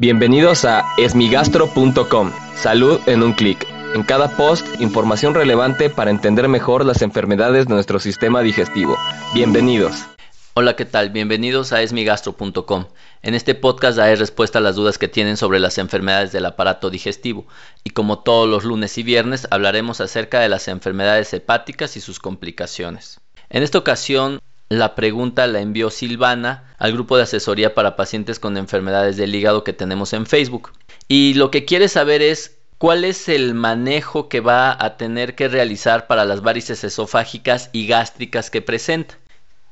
Bienvenidos a esmigastro.com. Salud en un clic. En cada post, información relevante para entender mejor las enfermedades de nuestro sistema digestivo. Bienvenidos. Hola, ¿qué tal? Bienvenidos a esmigastro.com. En este podcast daré respuesta a las dudas que tienen sobre las enfermedades del aparato digestivo y como todos los lunes y viernes hablaremos acerca de las enfermedades hepáticas y sus complicaciones. En esta ocasión la pregunta la envió Silvana al grupo de asesoría para pacientes con enfermedades del hígado que tenemos en Facebook. Y lo que quiere saber es cuál es el manejo que va a tener que realizar para las varices esofágicas y gástricas que presenta.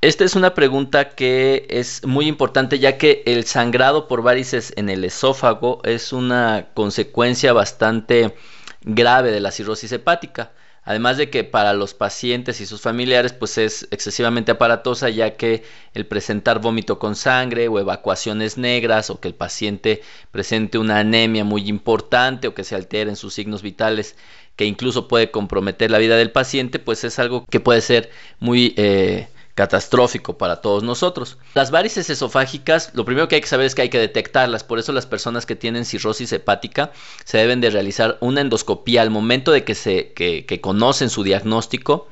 Esta es una pregunta que es muy importante ya que el sangrado por varices en el esófago es una consecuencia bastante grave de la cirrosis hepática. Además de que para los pacientes y sus familiares pues es excesivamente aparatosa ya que el presentar vómito con sangre o evacuaciones negras o que el paciente presente una anemia muy importante o que se alteren sus signos vitales que incluso puede comprometer la vida del paciente pues es algo que puede ser muy eh, catastrófico para todos nosotros. Las varices esofágicas, lo primero que hay que saber es que hay que detectarlas, por eso las personas que tienen cirrosis hepática se deben de realizar una endoscopía al momento de que se que, que conocen su diagnóstico.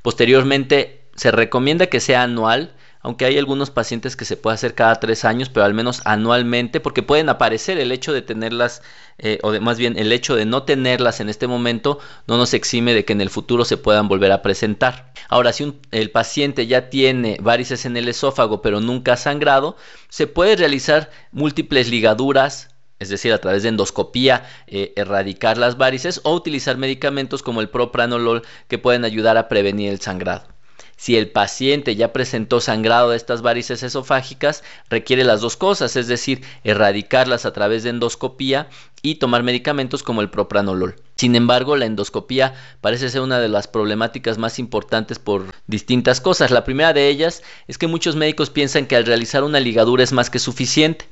Posteriormente se recomienda que sea anual aunque hay algunos pacientes que se puede hacer cada tres años, pero al menos anualmente, porque pueden aparecer el hecho de tenerlas, eh, o más bien el hecho de no tenerlas en este momento, no nos exime de que en el futuro se puedan volver a presentar. Ahora, si el paciente ya tiene varices en el esófago, pero nunca ha sangrado, se puede realizar múltiples ligaduras, es decir, a través de endoscopía, eh, erradicar las varices o utilizar medicamentos como el propranolol que pueden ayudar a prevenir el sangrado. Si el paciente ya presentó sangrado de estas varices esofágicas, requiere las dos cosas, es decir, erradicarlas a través de endoscopía y tomar medicamentos como el propranolol. Sin embargo, la endoscopía parece ser una de las problemáticas más importantes por distintas cosas. La primera de ellas es que muchos médicos piensan que al realizar una ligadura es más que suficiente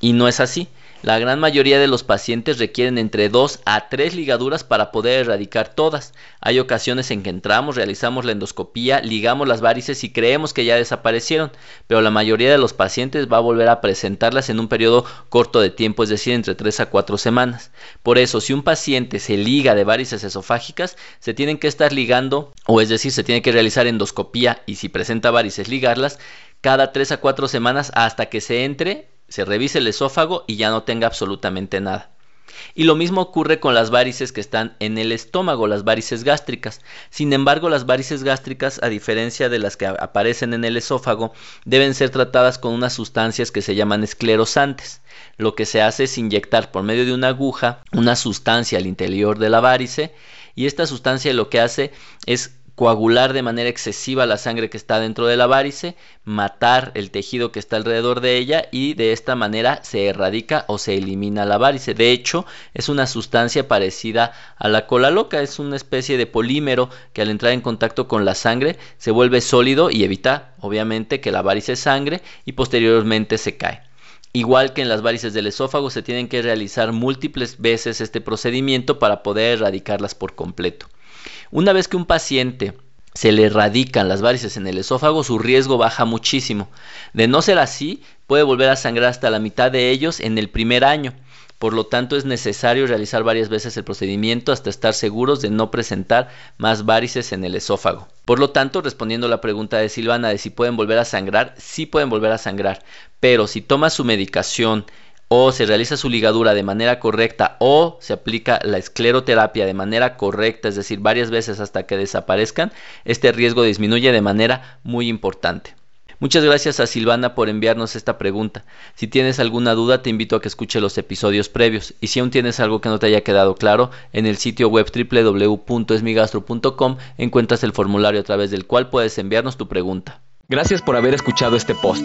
y no es así. La gran mayoría de los pacientes requieren entre 2 a 3 ligaduras para poder erradicar todas. Hay ocasiones en que entramos, realizamos la endoscopía, ligamos las varices y creemos que ya desaparecieron, pero la mayoría de los pacientes va a volver a presentarlas en un periodo corto de tiempo, es decir, entre 3 a 4 semanas. Por eso, si un paciente se liga de varices esofágicas, se tienen que estar ligando, o es decir, se tiene que realizar endoscopía y si presenta varices ligarlas cada 3 a 4 semanas hasta que se entre se revise el esófago y ya no tenga absolutamente nada. Y lo mismo ocurre con las varices que están en el estómago, las varices gástricas. Sin embargo, las varices gástricas, a diferencia de las que aparecen en el esófago, deben ser tratadas con unas sustancias que se llaman esclerosantes. Lo que se hace es inyectar por medio de una aguja una sustancia al interior de la varice y esta sustancia lo que hace es coagular de manera excesiva la sangre que está dentro de la varice, matar el tejido que está alrededor de ella y de esta manera se erradica o se elimina la varice. De hecho, es una sustancia parecida a la cola loca, es una especie de polímero que al entrar en contacto con la sangre se vuelve sólido y evita obviamente que la varice sangre y posteriormente se cae. Igual que en las varices del esófago, se tienen que realizar múltiples veces este procedimiento para poder erradicarlas por completo. Una vez que un paciente se le erradican las varices en el esófago, su riesgo baja muchísimo. De no ser así, puede volver a sangrar hasta la mitad de ellos en el primer año. Por lo tanto, es necesario realizar varias veces el procedimiento hasta estar seguros de no presentar más varices en el esófago. Por lo tanto, respondiendo a la pregunta de Silvana de si pueden volver a sangrar, sí pueden volver a sangrar, pero si toma su medicación o se realiza su ligadura de manera correcta o se aplica la escleroterapia de manera correcta, es decir, varias veces hasta que desaparezcan, este riesgo disminuye de manera muy importante. Muchas gracias a Silvana por enviarnos esta pregunta. Si tienes alguna duda, te invito a que escuche los episodios previos. Y si aún tienes algo que no te haya quedado claro, en el sitio web www.esmigastro.com encuentras el formulario a través del cual puedes enviarnos tu pregunta. Gracias por haber escuchado este post.